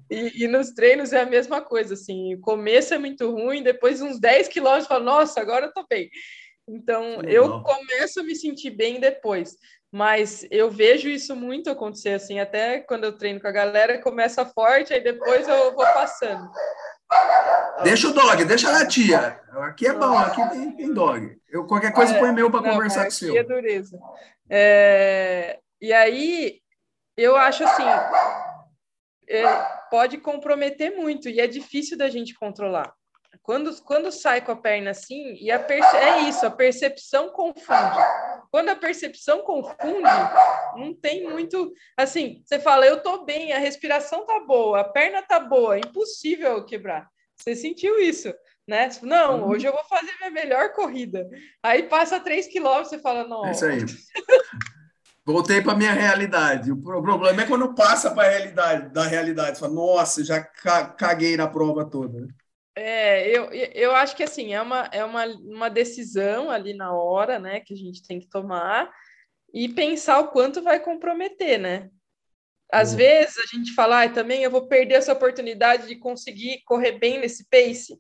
e, e, nos treinos é a mesma coisa, assim, o começo é muito ruim, depois uns 10 quilômetros, falo, nossa, agora eu tô bem. Então, eu começo a me sentir bem depois, mas eu vejo isso muito acontecer, assim, até quando eu treino com a galera, começa forte, aí depois eu vou passando. Deixa o dog, deixa a tia. Aqui é bom, aqui tem, tem dog. Eu, qualquer coisa é, põe meu para conversar com o seu. É dureza. É, e aí, eu acho assim, é, pode comprometer muito e é difícil da gente controlar. Quando, quando sai com a perna assim, e a perce... é isso, a percepção confunde. Quando a percepção confunde, não tem muito. Assim, você fala, eu tô bem, a respiração tá boa, a perna tá boa, é impossível quebrar. Você sentiu isso, né? Não, uhum. hoje eu vou fazer minha melhor corrida. Aí passa três quilômetros, você fala, não. É isso aí. Voltei para minha realidade. O problema é quando passa para a realidade, da realidade. Fala, nossa, já caguei na prova toda. É, eu, eu acho que assim, é, uma, é uma, uma decisão ali na hora, né, que a gente tem que tomar e pensar o quanto vai comprometer, né? Às uhum. vezes a gente fala, ah, também eu vou perder essa oportunidade de conseguir correr bem nesse pace.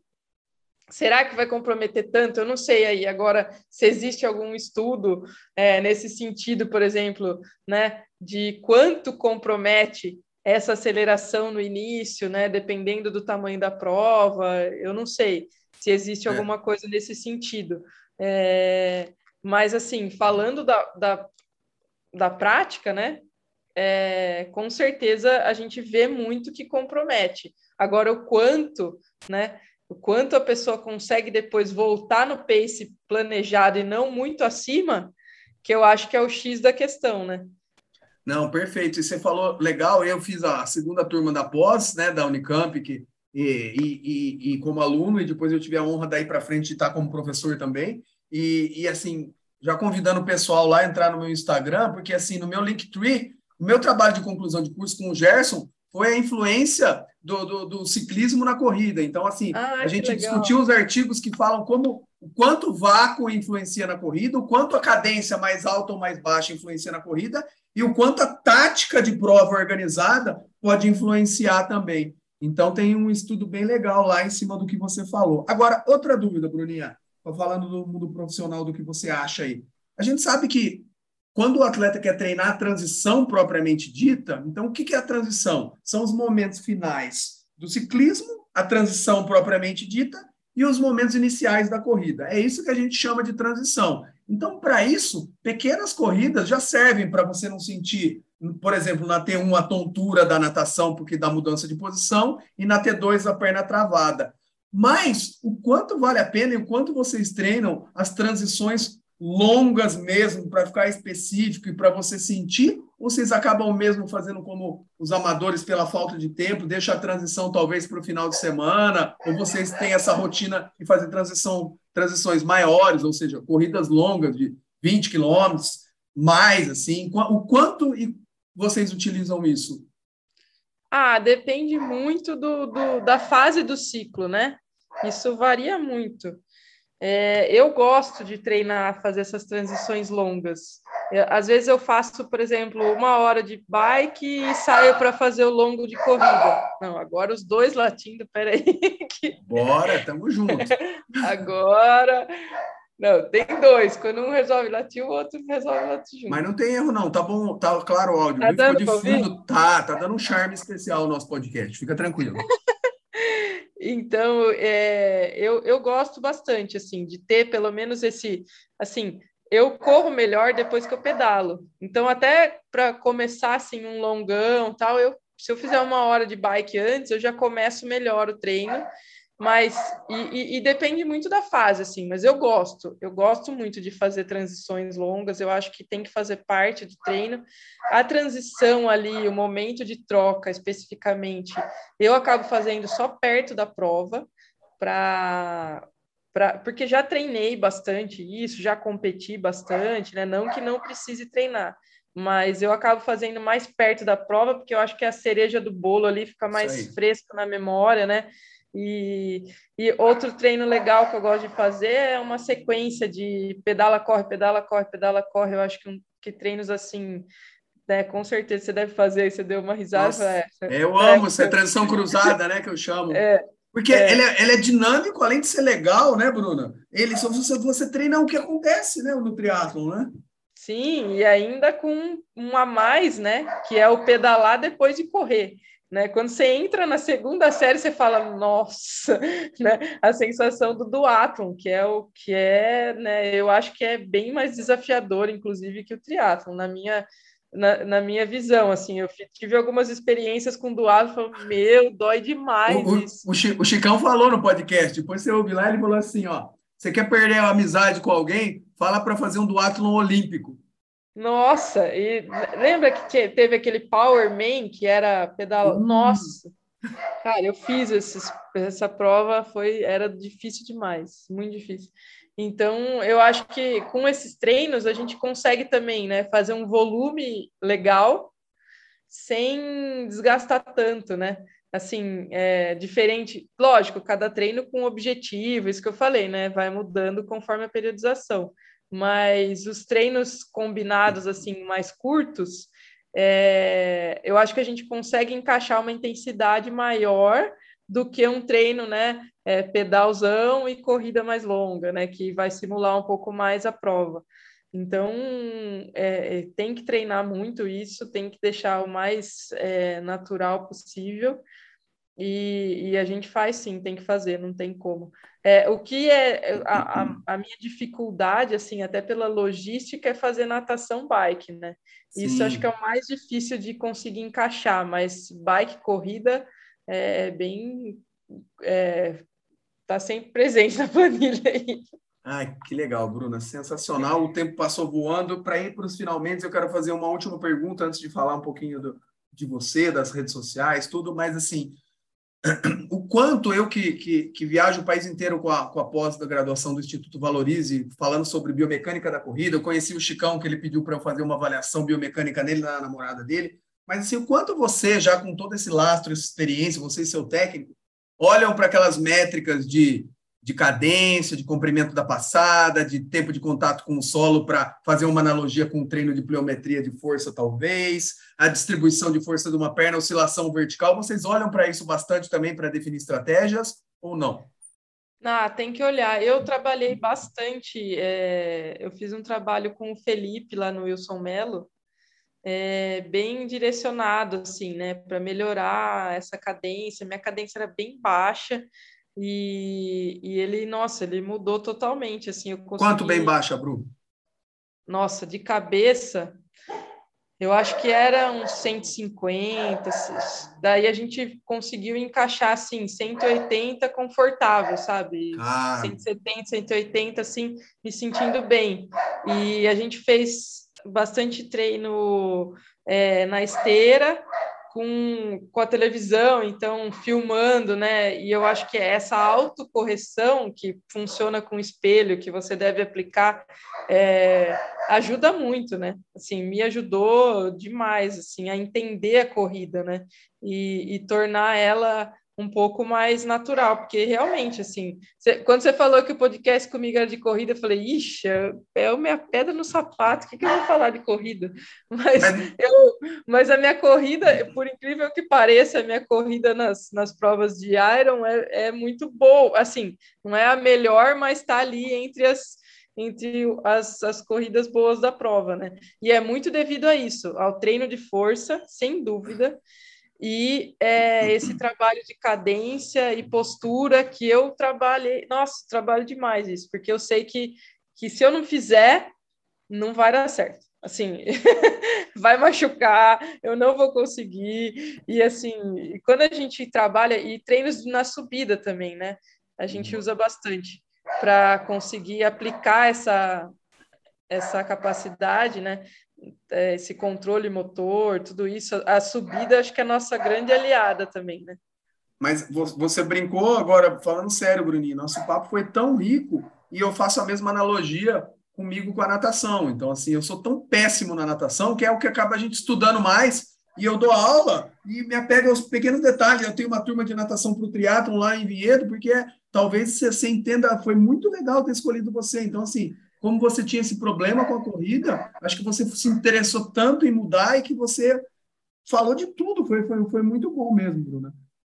Será que vai comprometer tanto? Eu não sei aí agora se existe algum estudo é, nesse sentido, por exemplo, né, de quanto compromete essa aceleração no início, né, dependendo do tamanho da prova. Eu não sei se existe é. alguma coisa nesse sentido. É, mas assim, falando da, da, da prática, né, é, com certeza a gente vê muito que compromete. Agora, o quanto, né? o quanto a pessoa consegue depois voltar no pace planejado e não muito acima, que eu acho que é o X da questão, né? Não, perfeito. E você falou legal, eu fiz a segunda turma da pós, né, da Unicamp, que, e, e, e, e como aluno, e depois eu tive a honra daí para frente de estar como professor também. E, e assim, já convidando o pessoal lá a entrar no meu Instagram, porque assim, no meu Linktree, o meu trabalho de conclusão de curso com o Gerson foi a influência do, do, do ciclismo na corrida. Então, assim, ah, a gente discutiu os artigos que falam como o quanto o vácuo influencia na corrida, o quanto a cadência mais alta ou mais baixa influencia na corrida e o quanto a tática de prova organizada pode influenciar também. Então, tem um estudo bem legal lá em cima do que você falou. Agora, outra dúvida, Bruninha, falando do mundo profissional, do que você acha aí. A gente sabe que quando o atleta quer treinar a transição propriamente dita, então o que é a transição? São os momentos finais do ciclismo, a transição propriamente dita e os momentos iniciais da corrida. É isso que a gente chama de transição. Então, para isso, pequenas corridas já servem para você não sentir, por exemplo, na T1 a tontura da natação, porque dá mudança de posição, e na T2 a perna travada. Mas o quanto vale a pena e o quanto vocês treinam as transições longas mesmo, para ficar específico e para você sentir? Ou vocês acabam mesmo fazendo como os amadores pela falta de tempo, deixa a transição talvez para o final de semana, ou vocês têm essa rotina de fazer transição, transições maiores, ou seja, corridas longas de 20 quilômetros, mais assim? O quanto vocês utilizam isso? Ah, depende muito do, do, da fase do ciclo, né? Isso varia muito. É, eu gosto de treinar, fazer essas transições longas. Eu, às vezes eu faço, por exemplo, uma hora de bike e saio para fazer o longo de corrida. Não, agora os dois latindo, peraí. [LAUGHS] Que... Bora, tamo junto. [LAUGHS] agora. Não, tem dois. Quando um resolve latir, o outro resolve latir junto. Mas não tem erro, não. Tá bom, tá claro o áudio. Tá dando de fundo. Tá, tá dando um charme especial o nosso podcast. Fica tranquilo. [LAUGHS] Então, é, eu, eu gosto bastante, assim, de ter pelo menos esse, assim, eu corro melhor depois que eu pedalo. Então, até para começar, assim, um longão tal, eu, se eu fizer uma hora de bike antes, eu já começo melhor o treino mas, e, e, e, depende muito da fase, assim, mas eu gosto, eu gosto muito de fazer transições longas, eu acho que tem que fazer parte do treino. A transição ali, o momento de troca especificamente, eu acabo fazendo só perto da prova, para Pra, porque já treinei bastante isso, já competi bastante, né? Não que não precise treinar, mas eu acabo fazendo mais perto da prova, porque eu acho que a cereja do bolo ali fica mais fresca na memória, né? E, e outro treino legal que eu gosto de fazer é uma sequência de pedala, corre, pedala, corre, pedala, corre. Eu acho que, que treinos assim, né, com certeza você deve fazer. Você deu uma risada. Nossa, é, eu amo essa transição cruzada, né, que eu chamo. É, porque é. Ele, é, ele é dinâmico, além de ser legal, né, Bruna? Ele só você, você treina o que acontece, né, no triatlon, né? Sim, e ainda com um a mais, né, que é o pedalar depois de correr. Né? Quando você entra na segunda série, você fala, nossa, [LAUGHS] né? a sensação do duatlon, que é o que é, né? eu acho que é bem mais desafiador, inclusive, que o triatlon, na minha, na, na minha visão, assim, eu tive algumas experiências com duatlon, meu, dói demais o, isso. O, o Chicão falou no podcast, depois você ouve lá, ele falou assim, ó, você quer perder a amizade com alguém? Fala para fazer um duatlon olímpico. Nossa, e lembra que teve aquele Power Man que era pedal? Hum. Nossa, cara, eu fiz esses, essa prova, foi era difícil demais, muito difícil. Então, eu acho que com esses treinos a gente consegue também, né, fazer um volume legal sem desgastar tanto, né? Assim, é diferente, lógico, cada treino com objetivo, isso que eu falei, né? Vai mudando conforme a periodização mas os treinos combinados assim mais curtos, é, eu acho que a gente consegue encaixar uma intensidade maior do que um treino, né, é, pedalzão e corrida mais longa, né, que vai simular um pouco mais a prova. Então, é, é tem que treinar muito isso, tem que deixar o mais é, natural possível, e, e, a gente faz sim, tem que fazer, não tem como. É, o que é a, a, a, minha dificuldade, assim, até pela logística, é fazer natação bike, né? Sim. Isso acho que é o mais difícil de conseguir encaixar, mas bike, corrida, é, é bem. É, tá sempre presente na [LAUGHS] planilha aí. Ai, que legal, Bruna, sensacional. O tempo passou voando. Para ir para os finalmente, eu quero fazer uma última pergunta antes de falar um pouquinho do, de você, das redes sociais, tudo, mas assim o quanto eu que, que, que, viajo o país inteiro com a, com a pós da graduação do Instituto Valorize, falando sobre biomecânica da corrida, eu conheci o Chicão, que ele pediu para eu fazer uma avaliação biomecânica nele, na namorada dele, mas assim, o quanto você, já com todo esse lastro, essa experiência, você e seu técnico, olham para aquelas métricas de de cadência, de comprimento da passada, de tempo de contato com o solo, para fazer uma analogia com o treino de pliometria de força, talvez, a distribuição de força de uma perna, oscilação vertical. Vocês olham para isso bastante também para definir estratégias ou não? Ah, tem que olhar. Eu trabalhei bastante, é, eu fiz um trabalho com o Felipe lá no Wilson Melo, é, bem direcionado, assim, né, para melhorar essa cadência. Minha cadência era bem baixa, e, e ele, nossa, ele mudou totalmente, assim, consegui... Quanto bem baixa, Bru? Nossa, de cabeça, eu acho que era uns 150, daí a gente conseguiu encaixar, assim, 180 confortável, sabe? Ah. 170, 180, assim, me sentindo bem. E a gente fez bastante treino é, na esteira, com, com a televisão, então filmando, né? E eu acho que é essa autocorreção que funciona com espelho, que você deve aplicar, é, ajuda muito, né? Assim, me ajudou demais, assim, a entender a corrida, né? E, e tornar ela um pouco mais natural, porque realmente, assim, cê, quando você falou que o podcast comigo era de corrida, eu falei, ixi, é a minha pedra no sapato, o que, que eu vou falar de corrida? [LAUGHS] Mas, eu, mas a minha corrida, por incrível que pareça, a minha corrida nas, nas provas de Iron é, é muito boa, assim, não é a melhor, mas está ali entre as entre as, as corridas boas da prova, né? E é muito devido a isso, ao treino de força, sem dúvida, e é, esse trabalho de cadência e postura que eu trabalhei, nossa, trabalho demais isso, porque eu sei que, que se eu não fizer, não vai dar certo. Assim, [LAUGHS] vai machucar, eu não vou conseguir. E assim, quando a gente trabalha, e treinos na subida também, né? A gente usa bastante para conseguir aplicar essa, essa capacidade, né? É, esse controle motor, tudo isso, a subida acho que é a nossa grande aliada também, né? Mas você brincou agora, falando sério, Bruninho, nosso papo foi tão rico e eu faço a mesma analogia comigo com a natação. Então, assim, eu sou tão péssimo na natação que é o que acaba a gente estudando mais e eu dou aula e me apego aos pequenos detalhes. Eu tenho uma turma de natação para o triatlon lá em Vinhedo, porque talvez você entenda, foi muito legal ter escolhido você. Então, assim, como você tinha esse problema com a corrida, acho que você se interessou tanto em mudar e que você falou de tudo. Foi, foi, foi muito bom mesmo, Bruna.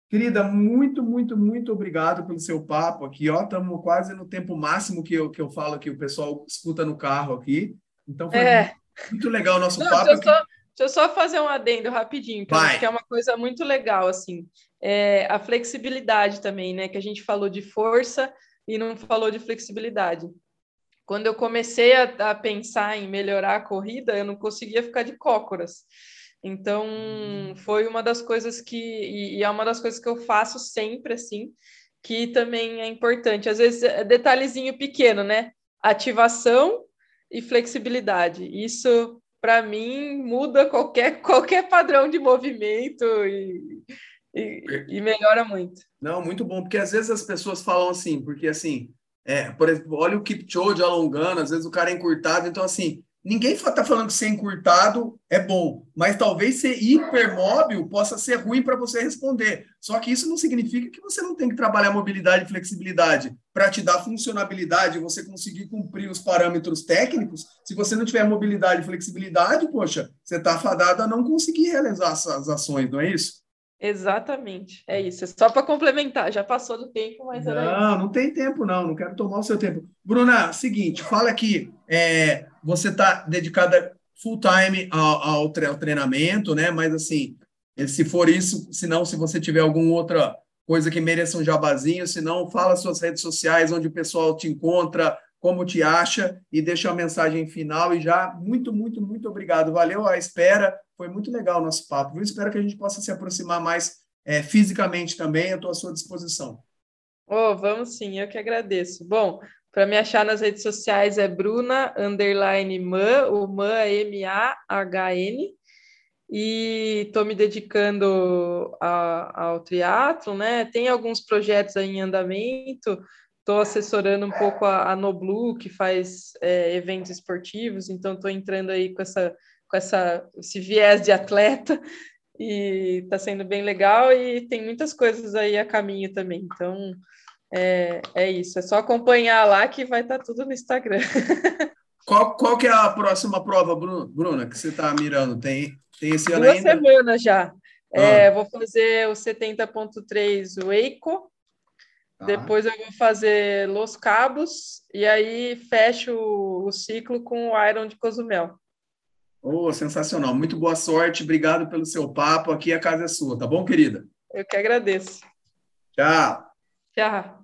Querida, muito, muito, muito obrigado pelo seu papo aqui. Ó, estamos quase no tempo máximo que eu, que eu falo que o pessoal escuta no carro aqui. Então foi é. muito, muito, legal o nosso Não, papo. Deixa eu, só, deixa eu, só, fazer um adendo rapidinho, que, que é uma coisa muito legal, assim. É, a flexibilidade também, né? Que a gente falou de força e não falou de flexibilidade quando eu comecei a, a, pensar em melhorar a corrida, eu não conseguia ficar de cócoras. Então, uhum. foi uma das coisas que, e, e, é uma das coisas que eu faço sempre, assim, que também é importante. Às vezes, é detalhezinho pequeno, né? Ativação e flexibilidade. Isso, para mim, muda qualquer, [LAUGHS] qualquer padrão de movimento e, e, e melhora muito. Não, muito bom, porque às vezes as pessoas falam assim, porque assim, é, por exemplo, olha o Kipchoge alongando, às vezes o cara é encurtado, então assim, ninguém está falando que ser encurtado é bom, mas talvez ser hipermóvel possa ser ruim para você responder. Só que isso não significa que você não tem que trabalhar mobilidade e flexibilidade para te dar funcionalidade, você conseguir cumprir os parâmetros técnicos. Se você não tiver mobilidade e flexibilidade, poxa, você está fadado a não conseguir realizar as ações, não é isso? Exatamente, é isso. É só para complementar, já passou do tempo, mas não, era não tem tempo não, não quero tomar o seu tempo. Bruna, seguinte, fala aqui, é, você está dedicada full time ao, ao, treinamento, né? Mas assim, se for isso, se não, se você tiver alguma outra coisa que mereça um jabazinho, se não, fala suas redes sociais, onde o pessoal te encontra, como te acha e deixa a mensagem final e já muito, muito, muito obrigado. Valeu a espera, foi muito legal o nosso papo. Eu espero que a gente possa se aproximar mais é, fisicamente também, eu estou à sua disposição. Oh, vamos sim, eu que agradeço. Bom, para me achar nas redes sociais é Bruna underline Man, o Man é M-A-H-N, e estou me dedicando a, ao triatlo, né? Tem alguns projetos aí em andamento, Estou assessorando um pouco a, a Noblu, que faz é, eventos esportivos, então estou entrando aí com, essa, com essa, esse viés de atleta e está sendo bem legal e tem muitas coisas aí a caminho também. Então é, é isso, é só acompanhar lá que vai estar tá tudo no Instagram. [LAUGHS] Qual, qual que é a próxima prova, Bruna, que você está mirando? Tem, tem esse ano Duas ainda? Duas semanas já. Ah. É, vou fazer o 70.3 o Eico, Tá. Depois eu vou fazer Los Cabos e aí fecho o ciclo com o Iron de Cozumel. Oh, sensacional. Muito boa sorte. Obrigado pelo seu papo. Aqui a casa é sua, tá bom, querida? Eu que agradeço. Tchau. Tchau.